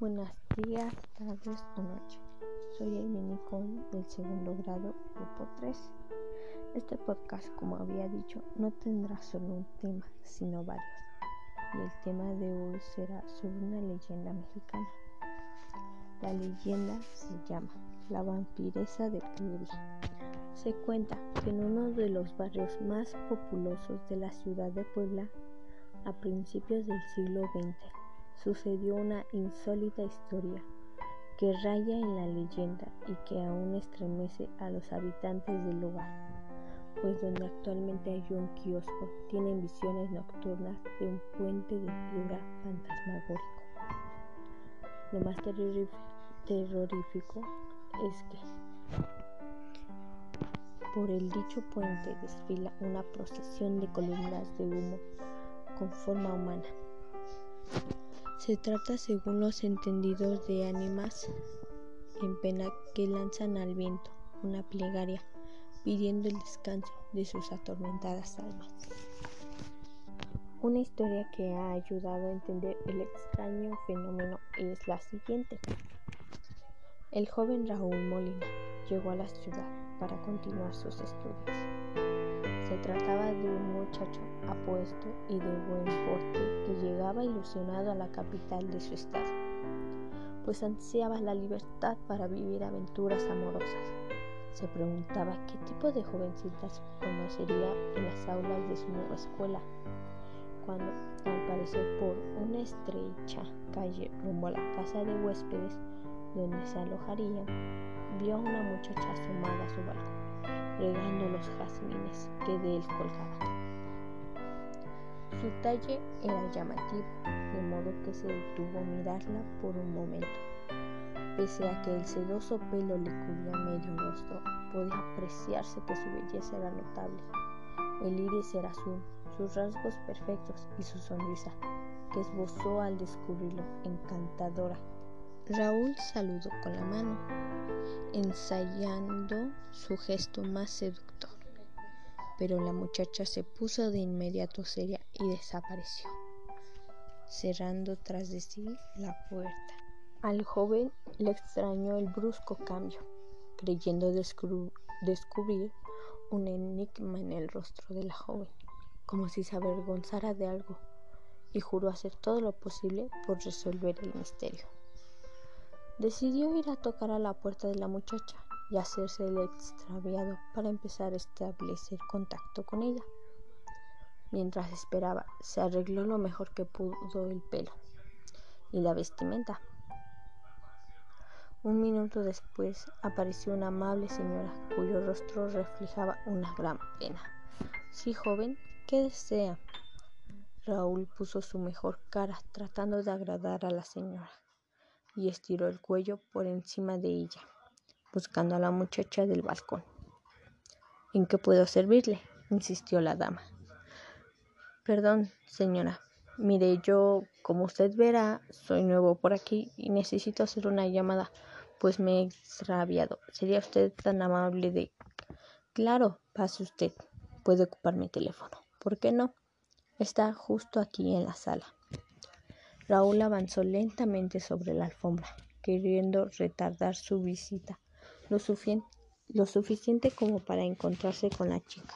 Buenos días, tardes o noches. Soy Amy Nicole del segundo grado, grupo 3. Este podcast, como había dicho, no tendrá solo un tema, sino varios. Y el tema de hoy será sobre una leyenda mexicana. La leyenda se llama La vampiresa de Cleary. Se cuenta que en uno de los barrios más populosos de la ciudad de Puebla, a principios del siglo XX, sucedió una insólita historia que raya en la leyenda y que aún estremece a los habitantes del lugar, pues donde actualmente hay un kiosco tienen visiones nocturnas de un puente de piedra fantasmagórico. Lo más terrorífico es que por el dicho puente desfila una procesión de columnas de humo con forma humana. Se trata, según los entendidos, de ánimas en pena que lanzan al viento una plegaria pidiendo el descanso de sus atormentadas almas. Una historia que ha ayudado a entender el extraño fenómeno es la siguiente. El joven Raúl Molina llegó a la ciudad para continuar sus estudios. Se trataba de un muchacho apuesto y de buen porte que llegaba ilusionado a la capital de su estado, pues ansiaba la libertad para vivir aventuras amorosas. Se preguntaba qué tipo de jovencitas conocería en las aulas de su nueva escuela, cuando, al parecer por una estrecha calle rumbo a la casa de huéspedes donde se alojaría, vio a una muchacha asomada a su balcón regando los jazmines que de él colgaban. Su talle era llamativo, de modo que se detuvo a mirarla por un momento. Pese a que el sedoso pelo le cubría medio rostro, podía apreciarse que su belleza era notable. El iris era azul, sus rasgos perfectos y su sonrisa, que esbozó al descubrirlo, encantadora. Raúl saludó con la mano, ensayando su gesto más seductor. Pero la muchacha se puso de inmediato seria y desapareció, cerrando tras de sí la puerta. Al joven le extrañó el brusco cambio, creyendo descubrir un enigma en el rostro de la joven, como si se avergonzara de algo, y juró hacer todo lo posible por resolver el misterio. Decidió ir a tocar a la puerta de la muchacha y hacerse el extraviado para empezar a establecer contacto con ella. Mientras esperaba, se arregló lo mejor que pudo el pelo y la vestimenta. Un minuto después apareció una amable señora cuyo rostro reflejaba una gran pena. Sí, joven, ¿qué desea? Raúl puso su mejor cara tratando de agradar a la señora y estiró el cuello por encima de ella, buscando a la muchacha del balcón. ¿En qué puedo servirle? insistió la dama. Perdón, señora. Mire, yo, como usted verá, soy nuevo por aquí y necesito hacer una llamada, pues me he extraviado. ¿Sería usted tan amable de... Claro, pase usted. Puede ocupar mi teléfono. ¿Por qué no? Está justo aquí en la sala. Raúl avanzó lentamente sobre la alfombra, queriendo retardar su visita lo, suficiente como para encontrarse con la chica.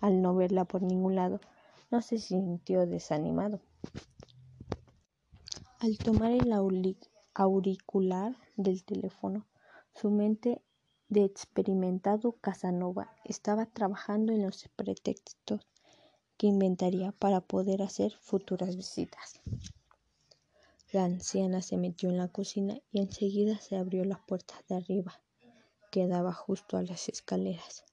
Al no verla por ningún lado, no se sintió desanimado. Al tomar el auricular del teléfono, su mente de experimentado Casanova estaba trabajando en los pretextos que inventaría para poder hacer futuras visitas. La anciana se metió en la cocina y enseguida se abrió la puerta de arriba, que daba justo a las escaleras.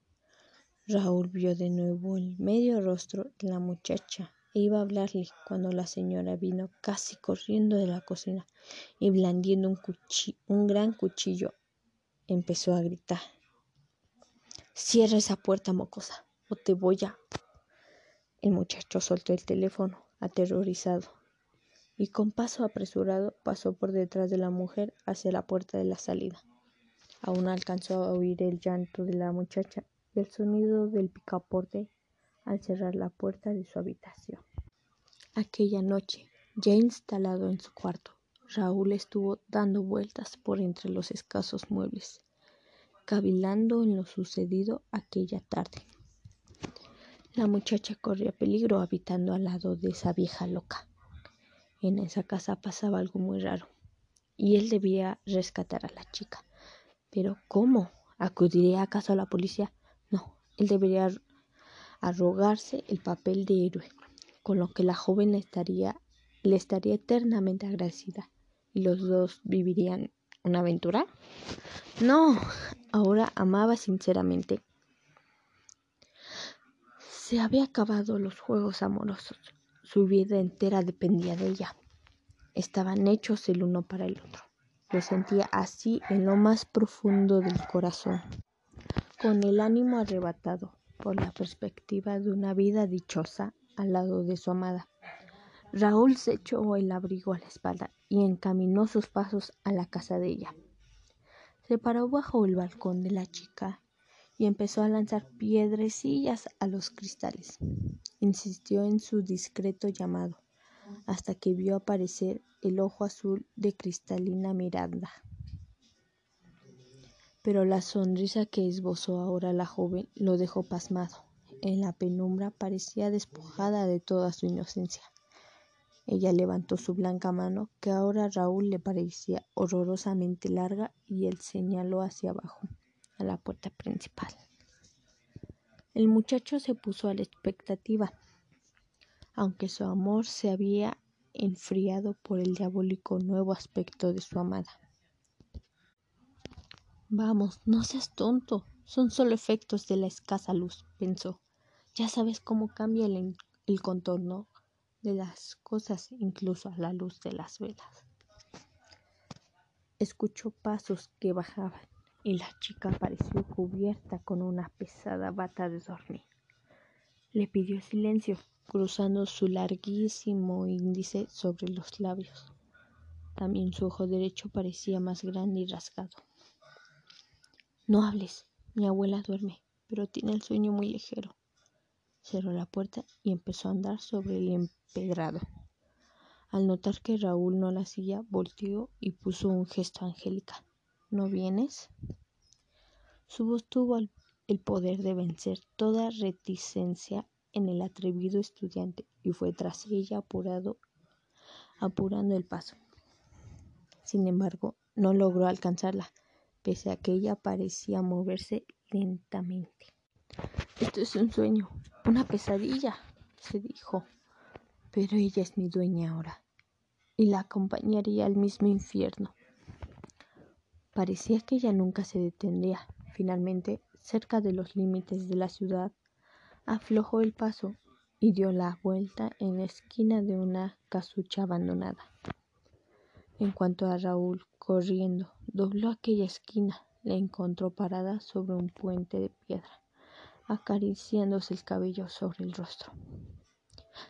Raúl vio de nuevo el medio rostro de la muchacha e iba a hablarle cuando la señora vino casi corriendo de la cocina y blandiendo un, un gran cuchillo empezó a gritar. Cierra esa puerta, mocosa, o te voy a... El muchacho soltó el teléfono, aterrorizado y con paso apresurado pasó por detrás de la mujer hacia la puerta de la salida. Aún alcanzó a oír el llanto de la muchacha y el sonido del picaporte al cerrar la puerta de su habitación. Aquella noche, ya instalado en su cuarto, Raúl estuvo dando vueltas por entre los escasos muebles, cavilando en lo sucedido aquella tarde. La muchacha corría peligro habitando al lado de esa vieja loca. En esa casa pasaba algo muy raro, y él debía rescatar a la chica. Pero ¿cómo? ¿Acudiría acaso a la policía? No, él debería arrogarse el papel de héroe, con lo que la joven le estaría, le estaría eternamente agradecida y los dos vivirían una aventura. No, ahora amaba sinceramente. Se había acabado los juegos amorosos. Su vida entera dependía de ella. Estaban hechos el uno para el otro. Lo sentía así en lo más profundo del corazón, con el ánimo arrebatado por la perspectiva de una vida dichosa al lado de su amada. Raúl se echó el abrigo a la espalda y encaminó sus pasos a la casa de ella. Se paró bajo el balcón de la chica y empezó a lanzar piedrecillas a los cristales. Insistió en su discreto llamado hasta que vio aparecer el ojo azul de cristalina Miranda. Pero la sonrisa que esbozó ahora la joven lo dejó pasmado. En la penumbra parecía despojada de toda su inocencia. Ella levantó su blanca mano, que ahora a Raúl le parecía horrorosamente larga, y él señaló hacia abajo, a la puerta principal. El muchacho se puso a la expectativa, aunque su amor se había enfriado por el diabólico nuevo aspecto de su amada. Vamos, no seas tonto, son solo efectos de la escasa luz, pensó. Ya sabes cómo cambia el, el contorno de las cosas incluso a la luz de las velas. Escuchó pasos que bajaban y la chica apareció cubierta con una pesada bata de dormir. Le pidió silencio, cruzando su larguísimo índice sobre los labios. También su ojo derecho parecía más grande y rasgado. No hables, mi abuela duerme, pero tiene el sueño muy ligero. Cerró la puerta y empezó a andar sobre el empedrado. Al notar que Raúl no la seguía, volteó y puso un gesto angélica. ¿No vienes? Su voz tuvo el poder de vencer toda reticencia en el atrevido estudiante y fue tras ella apurado, apurando el paso. Sin embargo, no logró alcanzarla, pese a que ella parecía moverse lentamente. Esto es un sueño, una pesadilla, se dijo. Pero ella es mi dueña ahora, y la acompañaría al mismo infierno. Parecía que ella nunca se detendría. Finalmente, cerca de los límites de la ciudad, aflojó el paso y dio la vuelta en la esquina de una casucha abandonada. En cuanto a Raúl, corriendo, dobló aquella esquina, la encontró parada sobre un puente de piedra acariciándose el cabello sobre el rostro.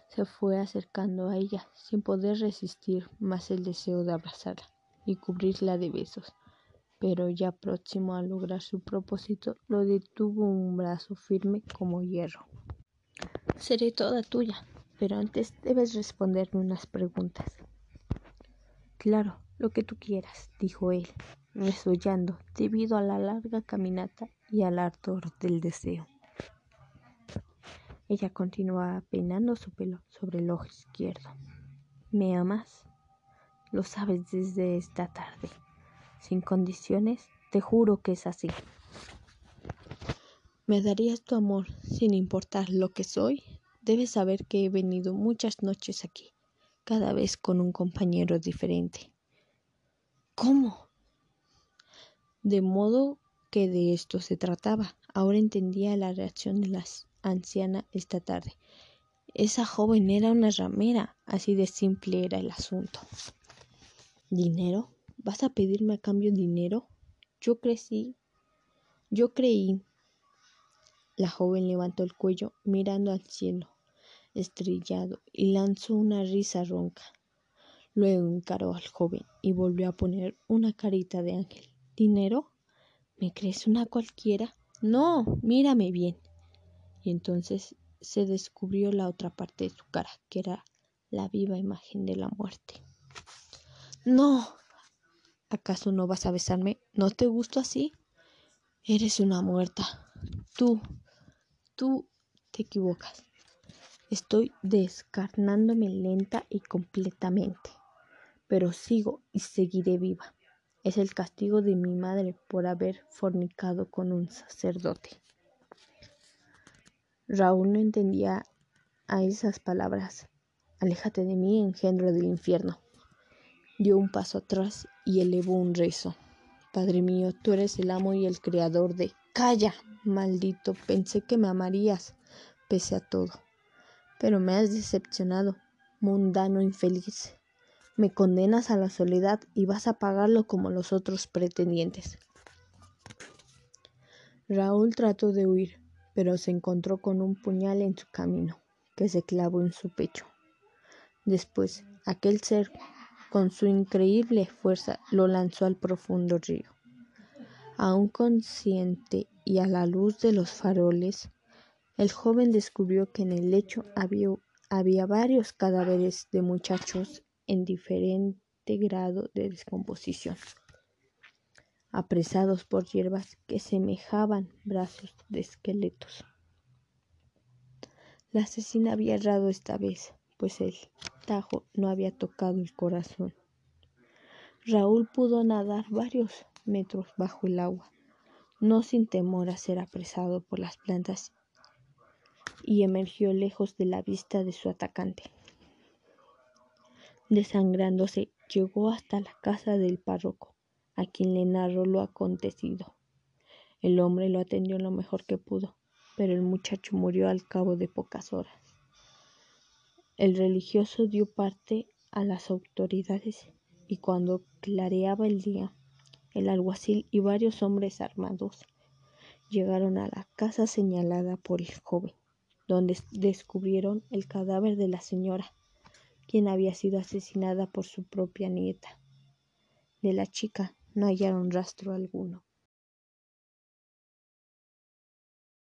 Se fue acercando a ella sin poder resistir más el deseo de abrazarla y cubrirla de besos, pero ya próximo a lograr su propósito lo detuvo un brazo firme como hierro. Seré toda tuya, pero antes debes responderme unas preguntas. Claro, lo que tú quieras, dijo él, resollando debido a la larga caminata y al ardor del deseo. Ella continuaba peinando su pelo sobre el ojo izquierdo. ¿Me amas? Lo sabes desde esta tarde. Sin condiciones, te juro que es así. ¿Me darías tu amor sin importar lo que soy? Debes saber que he venido muchas noches aquí, cada vez con un compañero diferente. ¿Cómo? De modo que de esto se trataba. Ahora entendía la reacción de las anciana esta tarde. Esa joven era una ramera, así de simple era el asunto. ¿Dinero? ¿Vas a pedirme a cambio dinero? Yo crecí. Yo creí. La joven levantó el cuello mirando al cielo estrellado y lanzó una risa ronca. Luego encaró al joven y volvió a poner una carita de ángel. ¿Dinero? ¿Me crees una cualquiera? No, mírame bien y entonces se descubrió la otra parte de su cara, que era la viva imagen de la muerte. No. ¿Acaso no vas a besarme? ¿No te gusto así? Eres una muerta. Tú, tú te equivocas. Estoy descarnándome lenta y completamente, pero sigo y seguiré viva. Es el castigo de mi madre por haber fornicado con un sacerdote. Raúl no entendía a esas palabras. Aléjate de mí, engendro del infierno. Dio un paso atrás y elevó un rezo. Padre mío, tú eres el amo y el creador de... Calla, maldito, pensé que me amarías, pese a todo. Pero me has decepcionado, mundano infeliz. Me condenas a la soledad y vas a pagarlo como los otros pretendientes. Raúl trató de huir, pero se encontró con un puñal en su camino, que se clavó en su pecho. Después, aquel ser, con su increíble fuerza, lo lanzó al profundo río. Aún consciente y a la luz de los faroles, el joven descubrió que en el lecho había, había varios cadáveres de muchachos en diferente grado de descomposición apresados por hierbas que semejaban brazos de esqueletos. La asesina había errado esta vez, pues el tajo no había tocado el corazón. Raúl pudo nadar varios metros bajo el agua, no sin temor a ser apresado por las plantas, y emergió lejos de la vista de su atacante. Desangrándose, llegó hasta la casa del párroco a quien le narró lo acontecido. El hombre lo atendió lo mejor que pudo, pero el muchacho murió al cabo de pocas horas. El religioso dio parte a las autoridades y cuando clareaba el día, el alguacil y varios hombres armados llegaron a la casa señalada por el joven, donde descubrieron el cadáver de la señora, quien había sido asesinada por su propia nieta. De la chica no hallaron rastro alguno.